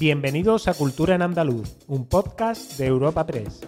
Bienvenidos a Cultura en Andaluz, un podcast de Europa Press.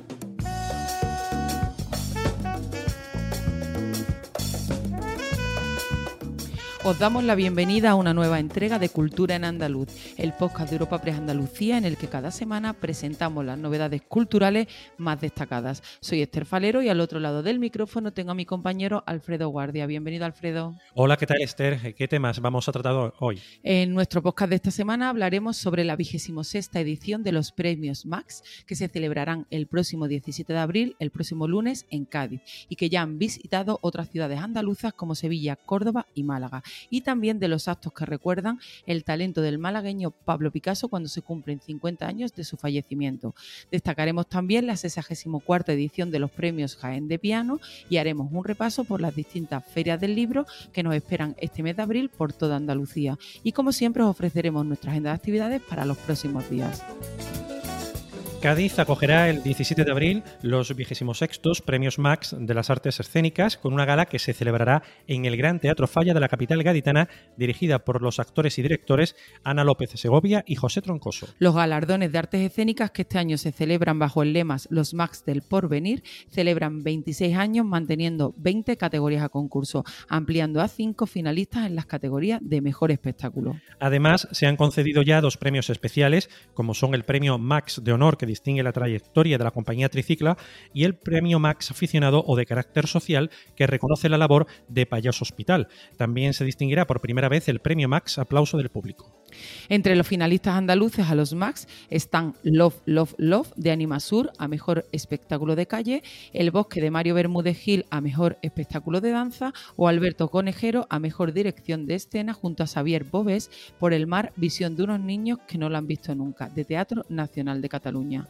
Os damos la bienvenida a una nueva entrega de Cultura en Andaluz, el podcast de Europa Press Andalucía en el que cada semana presentamos las novedades culturales más destacadas. Soy Esther Falero y al otro lado del micrófono tengo a mi compañero Alfredo Guardia. Bienvenido, Alfredo. Hola, ¿qué tal, Esther? ¿Qué temas vamos a tratar hoy? En nuestro podcast de esta semana hablaremos sobre la vigésimo sexta edición de los premios Max, que se celebrarán el próximo 17 de abril, el próximo lunes, en Cádiz, y que ya han visitado otras ciudades andaluzas como Sevilla, Córdoba y Málaga y también de los actos que recuerdan el talento del malagueño Pablo Picasso cuando se cumplen 50 años de su fallecimiento. Destacaremos también la 64 edición de los premios Jaén de Piano y haremos un repaso por las distintas ferias del libro que nos esperan este mes de abril por toda Andalucía. Y como siempre os ofreceremos nuestra agenda de actividades para los próximos días. Cádiz acogerá el 17 de abril los 26 Premios Max de las Artes Escénicas con una gala que se celebrará en el Gran Teatro Falla de la capital gaditana, dirigida por los actores y directores Ana López Segovia y José Troncoso. Los galardones de artes escénicas que este año se celebran bajo el lema Los Max del Porvenir celebran 26 años manteniendo 20 categorías a concurso, ampliando a 5 finalistas en las categorías de mejor espectáculo. Además, se han concedido ya dos premios especiales, como son el Premio Max de Honor que distingue la trayectoria de la compañía Tricicla y el Premio Max aficionado o de carácter social que reconoce la labor de Payaso Hospital. También se distinguirá por primera vez el Premio Max Aplauso del Público. Entre los finalistas andaluces a los Max están Love, Love, Love de Animasur a Mejor Espectáculo de Calle, El Bosque de Mario Bermúdez Gil a Mejor Espectáculo de Danza o Alberto Conejero a Mejor Dirección de Escena junto a Xavier Bobes por El Mar, Visión de unos niños que no lo han visto nunca, de Teatro Nacional de Cataluña.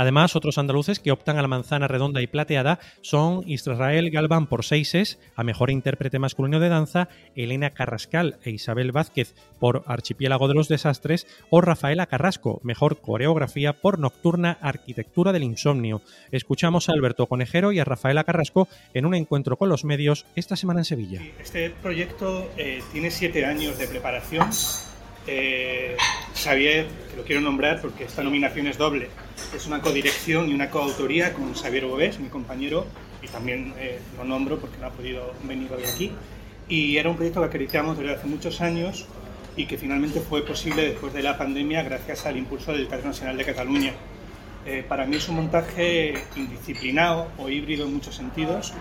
Además, otros andaluces que optan a la manzana redonda y plateada son Israel Galván por Seises, a mejor intérprete masculino de danza, Elena Carrascal e Isabel Vázquez por Archipiélago de los Desastres o Rafaela Carrasco, mejor coreografía por Nocturna Arquitectura del Insomnio. Escuchamos a Alberto Conejero y a Rafaela Carrasco en un encuentro con los medios esta semana en Sevilla. Este proyecto eh, tiene siete años de preparación. Eh, Xavier, que lo quiero nombrar porque esta nominación es doble, es una codirección y una coautoría con Xavier Bobés, mi compañero, y también eh, lo nombro porque no ha podido venir hoy aquí. Y era un proyecto que acariciamos desde hace muchos años y que finalmente fue posible después de la pandemia gracias al impulso del Teatro Nacional de Cataluña. Eh, para mí es un montaje indisciplinado o híbrido en muchos sentidos,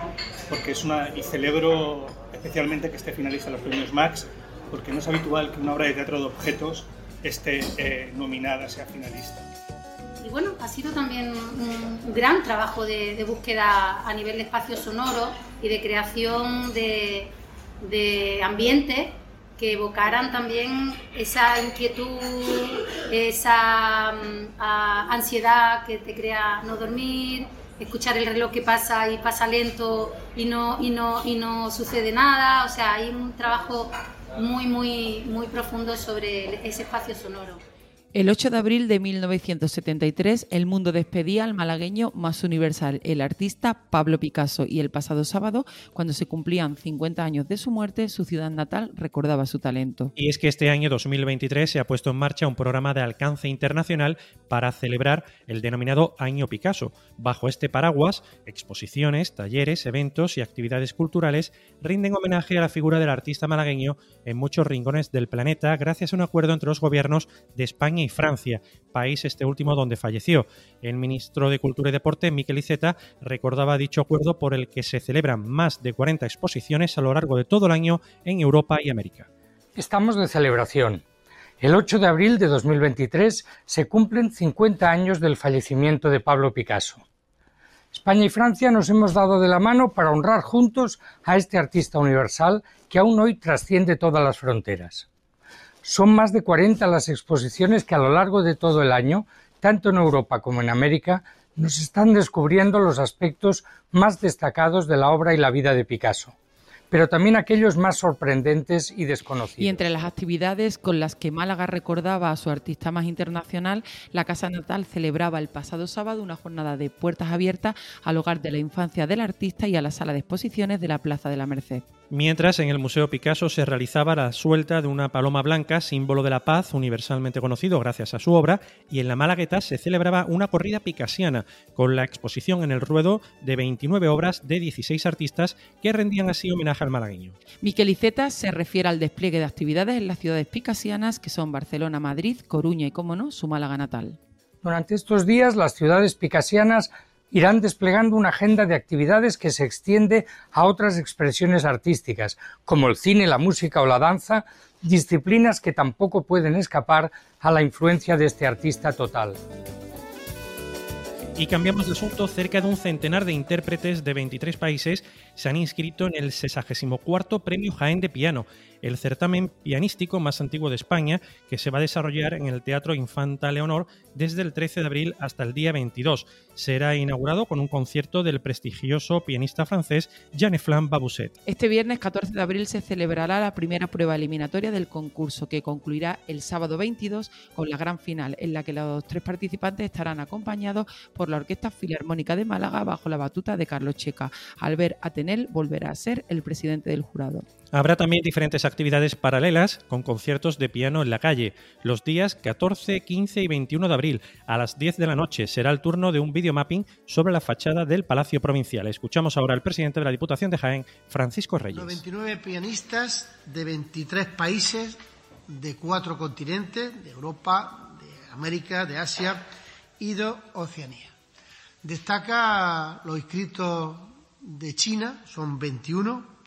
porque es una, y celebro especialmente que esté finalista los premios Max, porque no es habitual que una obra de teatro de objetos esté eh, nominada, sea finalista. Y bueno, ha sido también un gran trabajo de, búsqueda a nivel de espacio sonoro y de creación de, de ambientes que evocaran también esa inquietud, esa mm, ansiedad que te crea no dormir, escuchar el reloj que pasa y pasa lento y no, y no, y no sucede nada. O sea, hay un trabajo muy, muy, muy profundo sobre ese espacio sonoro. El 8 de abril de 1973, el mundo despedía al malagueño más universal, el artista Pablo Picasso, y el pasado sábado, cuando se cumplían 50 años de su muerte, su ciudad natal recordaba su talento. Y es que este año 2023 se ha puesto en marcha un programa de alcance internacional para celebrar el denominado Año Picasso. Bajo este paraguas, exposiciones, talleres, eventos y actividades culturales rinden homenaje a la figura del artista malagueño en muchos rincones del planeta gracias a un acuerdo entre los gobiernos de España y Francia, país este último donde falleció. El ministro de Cultura y Deporte, Miquel Iceta, recordaba dicho acuerdo por el que se celebran más de 40 exposiciones a lo largo de todo el año en Europa y América. Estamos de celebración. El 8 de abril de 2023 se cumplen 50 años del fallecimiento de Pablo Picasso. España y Francia nos hemos dado de la mano para honrar juntos a este artista universal que aún hoy trasciende todas las fronteras. Son más de 40 las exposiciones que a lo largo de todo el año, tanto en Europa como en América, nos están descubriendo los aspectos más destacados de la obra y la vida de Picasso pero también aquellos más sorprendentes y desconocidos. Y entre las actividades con las que Málaga recordaba a su artista más internacional, la Casa Natal celebraba el pasado sábado una jornada de puertas abiertas al hogar de la infancia del artista y a la sala de exposiciones de la Plaza de la Merced. Mientras en el Museo Picasso se realizaba la suelta de una paloma blanca, símbolo de la paz, universalmente conocido gracias a su obra, y en la Malagueta se celebraba una corrida picasiana, con la exposición en el ruedo de 29 obras de 16 artistas que rendían así homenaje al malagueño. Miquel Iceta se refiere al despliegue de actividades en las ciudades picasianas, que son Barcelona, Madrid, Coruña y, como no, su Málaga natal. Durante estos días, las ciudades picasianas irán desplegando una agenda de actividades que se extiende a otras expresiones artísticas, como el cine, la música o la danza, disciplinas que tampoco pueden escapar a la influencia de este artista total. Y cambiamos de asunto, cerca de un centenar de intérpretes de 23 países se han inscrito en el 64 Premio Jaén de Piano, el certamen pianístico más antiguo de España, que se va a desarrollar en el Teatro Infanta Leonor desde el 13 de abril hasta el día 22. Será inaugurado con un concierto del prestigioso pianista francés Jean-Flamme Babousset. Este viernes 14 de abril se celebrará la primera prueba eliminatoria del concurso, que concluirá el sábado 22 con la gran final, en la que los tres participantes estarán acompañados por la Orquesta Filarmónica de Málaga bajo la batuta de Carlos Checa. Albert Atenel volverá a ser el presidente del jurado. Habrá también diferentes actividades paralelas con conciertos de piano en la calle. Los días 14, 15 y 21 de abril a las 10 de la noche será el turno de un videomapping sobre la fachada del Palacio Provincial. Escuchamos ahora al presidente de la Diputación de Jaén, Francisco Reyes. 29 pianistas de 23 países de cuatro continentes, de Europa, de América, de Asia y de Oceanía. Destaca los inscritos de China, son 21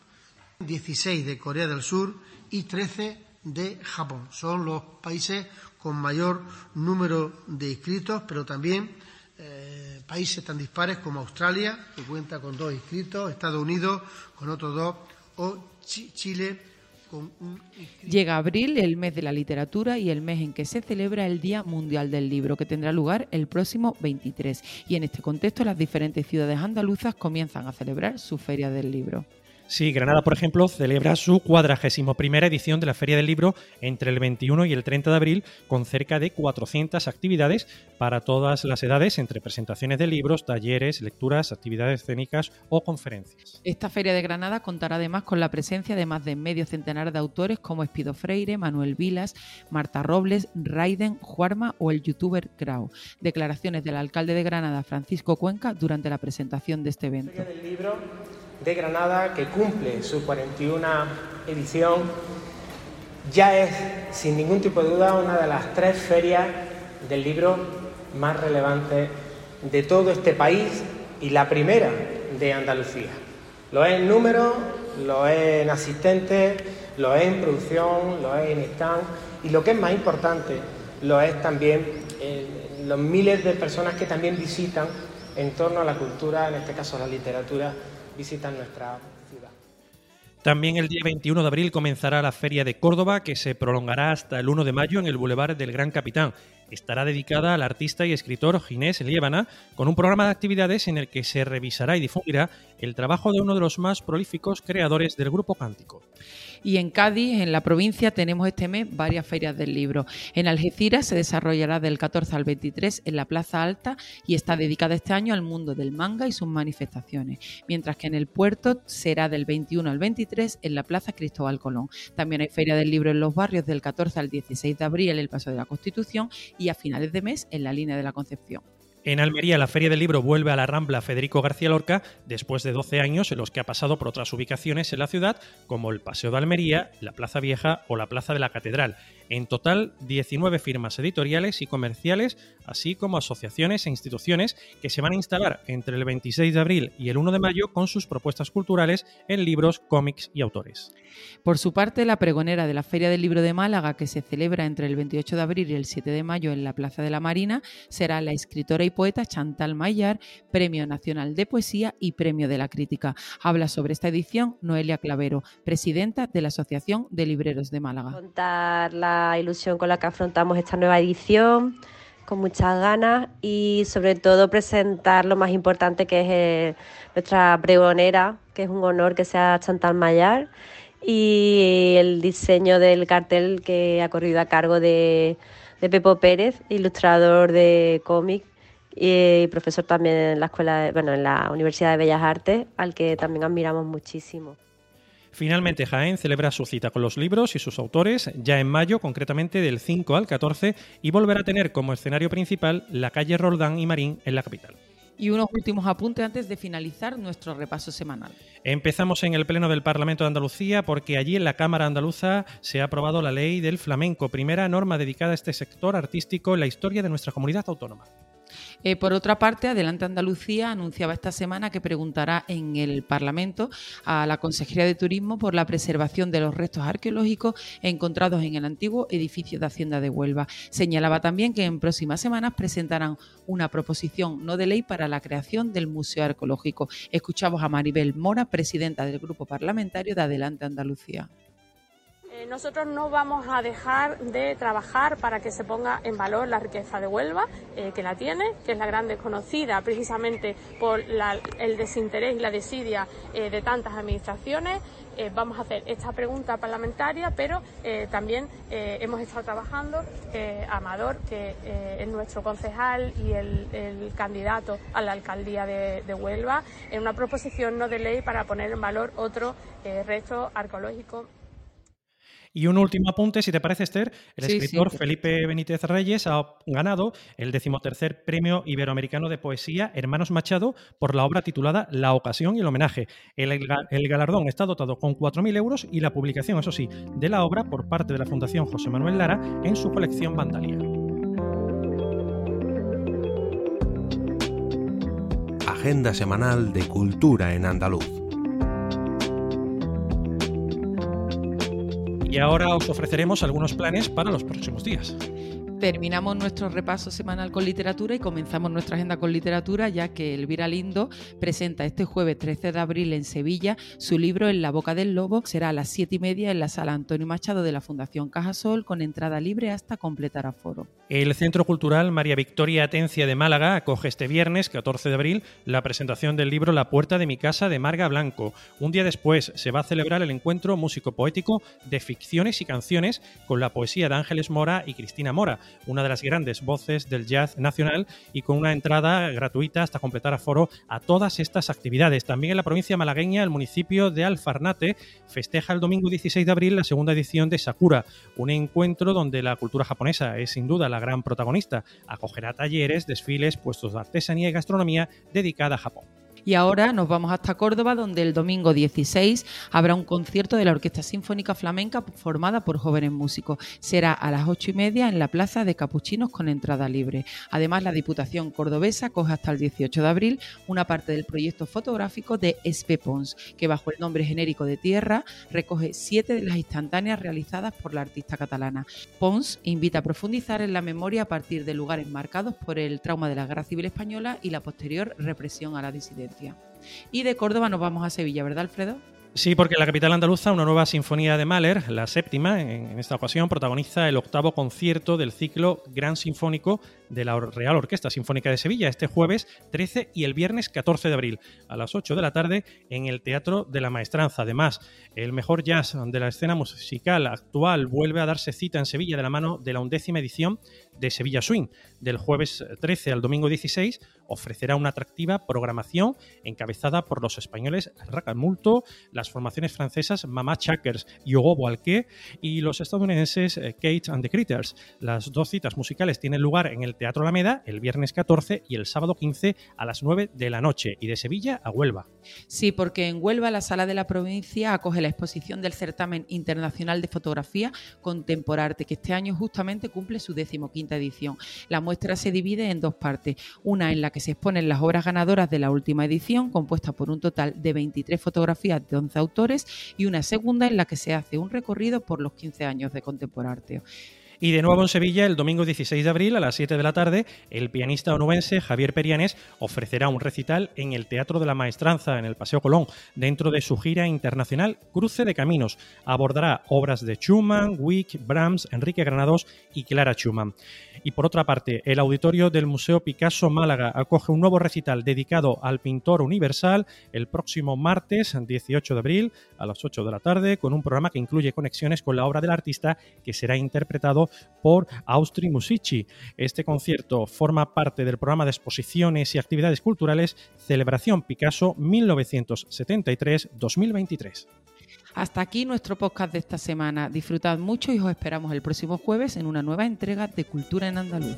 16 de Corea del Sur y 13 de Japón. Son los países con mayor número de inscritos, pero también eh, países tan dispares como Australia, que cuenta con dos inscritos, Estados Unidos con otros dos, o Chile. Llega abril, el mes de la literatura y el mes en que se celebra el Día Mundial del Libro, que tendrá lugar el próximo 23. Y en este contexto, las diferentes ciudades andaluzas comienzan a celebrar su Feria del Libro. Sí, Granada, por ejemplo, celebra su cuadragésimo primera edición de la Feria del Libro entre el 21 y el 30 de abril, con cerca de 400 actividades para todas las edades, entre presentaciones de libros, talleres, lecturas, actividades escénicas o conferencias. Esta Feria de Granada contará además con la presencia de más de medio centenar de autores como Espido Freire, Manuel Vilas, Marta Robles, Raiden, Juarma o el youtuber Grau. Declaraciones del alcalde de Granada, Francisco Cuenca, durante la presentación de este evento. Feria del Libro de Granada, que cumple su 41 edición, ya es, sin ningún tipo de duda, una de las tres ferias del libro más relevantes de todo este país y la primera de Andalucía. Lo es en número, lo es en asistentes, lo es en producción, lo es en stand y lo que es más importante, lo es también en los miles de personas que también visitan en torno a la cultura, en este caso la literatura, visitan nuestra ciudad. También el día 21 de abril comenzará la Feria de Córdoba, que se prolongará hasta el 1 de mayo en el Boulevard del Gran Capitán. Estará dedicada al artista y escritor Ginés Liébana, con un programa de actividades en el que se revisará y difundirá el trabajo de uno de los más prolíficos creadores del grupo cántico. Y en Cádiz, en la provincia, tenemos este mes varias ferias del libro. En Algeciras se desarrollará del 14 al 23 en la Plaza Alta y está dedicada este año al mundo del manga y sus manifestaciones, mientras que en el puerto será del 21 al 23 en la Plaza Cristóbal Colón. También hay feria del libro en los barrios del 14 al 16 de abril en el Paso de la Constitución y a finales de mes en la línea de la Concepción. En Almería, la Feria del Libro vuelve a la Rambla Federico García Lorca después de 12 años en los que ha pasado por otras ubicaciones en la ciudad, como el Paseo de Almería, la Plaza Vieja o la Plaza de la Catedral. En total, 19 firmas editoriales y comerciales, así como asociaciones e instituciones que se van a instalar entre el 26 de abril y el 1 de mayo con sus propuestas culturales en libros, cómics y autores. Por su parte, la pregonera de la Feria del Libro de Málaga, que se celebra entre el 28 de abril y el 7 de mayo en la Plaza de la Marina, será la escritora y poeta Chantal Maillard, Premio Nacional de Poesía y Premio de la Crítica. Habla sobre esta edición Noelia Clavero, presidenta de la Asociación de Libreros de Málaga. Contar la ilusión con la que afrontamos esta nueva edición, con muchas ganas y sobre todo presentar lo más importante que es eh, nuestra pregonera, que es un honor que sea Chantal Maillard y el diseño del cartel que ha corrido a cargo de, de Pepo Pérez, ilustrador de cómic y profesor también en la escuela, bueno, en la Universidad de Bellas Artes, al que también admiramos muchísimo. Finalmente, Jaén celebra su cita con los libros y sus autores ya en mayo, concretamente del 5 al 14, y volverá a tener como escenario principal la calle Roldán y Marín en la capital. Y unos últimos apuntes antes de finalizar nuestro repaso semanal. Empezamos en el Pleno del Parlamento de Andalucía porque allí en la Cámara Andaluza se ha aprobado la ley del flamenco, primera norma dedicada a este sector artístico en la historia de nuestra comunidad autónoma. Eh, por otra parte, Adelante Andalucía anunciaba esta semana que preguntará en el Parlamento a la Consejería de Turismo por la preservación de los restos arqueológicos encontrados en el antiguo edificio de Hacienda de Huelva. Señalaba también que en próximas semanas presentarán una proposición no de ley para la creación del Museo Arqueológico. Escuchamos a Maribel Mora, presidenta del Grupo Parlamentario de Adelante Andalucía. Eh, nosotros no vamos a dejar de trabajar para que se ponga en valor la riqueza de Huelva, eh, que la tiene, que es la gran desconocida precisamente por el desinterés y la desidia eh, de tantas administraciones. vamos a hacer esta pregunta parlamentaria, pero también hemos estado trabajando Amador, que es nuestro concejal y el, candidato a la alcaldía de, Huelva, en una proposición no de ley para poner en valor otro resto arqueológico y un último apunte, si te parece, Esther, el escritor Felipe Benítez Reyes ha ganado el decimotercer Premio Iberoamericano de Poesía Hermanos Machado por la obra titulada La ocasión y el homenaje. El, galardón está dotado con 4.000 euros y la publicación, eso sí, de la obra por parte de la Fundación José Manuel Lara en su colección Vandalia. Agenda semanal de Cultura en Andaluz. Y ahora os ofreceremos algunos planes para los próximos días terminamos nuestro repaso semanal con literatura y comenzamos nuestra agenda con literatura, ya que Elvira Lindo presenta este jueves 13 de abril en Sevilla su libro En la boca del lobo. Será a las 7 y media en la sala Antonio Machado de la Fundación Cajasol, con entrada libre hasta completar aforo. El Centro Cultural María Victoria Atencia de Málaga acoge este viernes, 14 de abril, la presentación del libro La puerta de mi casa de Marga Blanco. Un día después se va a celebrar el encuentro músico-poético de ficciones y canciones con la poesía de Ángeles Mora y Cristina Mora una de las grandes voces del jazz nacional y con una entrada gratuita hasta completar aforo a todas estas actividades. También en la provincia malagueña, el municipio de Alfarnate festeja el domingo 16 de abril la segunda edición de Sakura, un encuentro donde la cultura japonesa es sin duda la gran protagonista. Acogerá talleres, desfiles, puestos de artesanía y gastronomía dedicada a Japón. Y ahora nos vamos hasta Córdoba, donde el domingo 16 habrá un concierto de la Orquesta Sinfónica Flamenca formada por jóvenes músicos. Será a las ocho y media en la Plaza de Capuchinos con entrada libre. Además, la Diputación Cordobesa coge hasta el 18 de abril una parte del proyecto fotográfico de Espepons, que bajo el nombre genérico de Tierra recoge siete de las instantáneas realizadas por la artista catalana. Pons invita a profundizar en la memoria a partir de lugares marcados por el trauma de la Guerra Civil Española y la posterior represión a la disidencia. Y de Córdoba nos vamos a Sevilla, ¿verdad, Alfredo? Sí, porque la capital andaluza, una nueva sinfonía de Mahler, la séptima, en esta ocasión protagoniza el octavo concierto del ciclo Gran Sinfónico de la Real Orquesta Sinfónica de Sevilla este jueves 13 y el viernes 14 de abril a las 8 de la tarde en el Teatro de la Maestranza. Además, el mejor jazz de la escena musical actual vuelve a darse cita en Sevilla de la mano de la undécima edición de Sevilla Swing. Del jueves 13 al domingo 16 ofrecerá una atractiva programación encabezada por los españoles Racamulto, las formaciones francesas Mamá Chakers y Ogobo y los estadounidenses eh, Kate and the Critters. Las dos citas musicales tienen lugar en el Teatro Alameda el viernes 14 y el sábado 15 a las 9 de la noche y de Sevilla a Huelva. Sí, porque en Huelva la Sala de la Provincia acoge la exposición del Certamen Internacional de Fotografía Contemporarte, que este año justamente cumple su decimoquinta edición. La muestra se divide en dos partes, una en la que se exponen las obras ganadoras de la última edición, compuesta por un total de 23 fotografías de 11 autores, y una segunda en la que se hace un recorrido por los 15 años de Contemporarte. Y de nuevo en Sevilla, el domingo 16 de abril a las 7 de la tarde, el pianista onubense Javier Perianes ofrecerá un recital en el Teatro de la Maestranza, en el Paseo Colón, dentro de su gira internacional Cruce de Caminos. Abordará obras de Schumann, Wick, Brahms, Enrique Granados y Clara Schumann. Y por otra parte, el auditorio del Museo Picasso Málaga acoge un nuevo recital dedicado al pintor universal el próximo martes 18 de abril a las 8 de la tarde con un programa que incluye conexiones con la obra del artista que será interpretado por Austri Musici. Este concierto forma parte del programa de exposiciones y actividades culturales Celebración Picasso 1973-2023. Hasta aquí nuestro podcast de esta semana. Disfrutad mucho y os esperamos el próximo jueves en una nueva entrega de Cultura en Andaluz.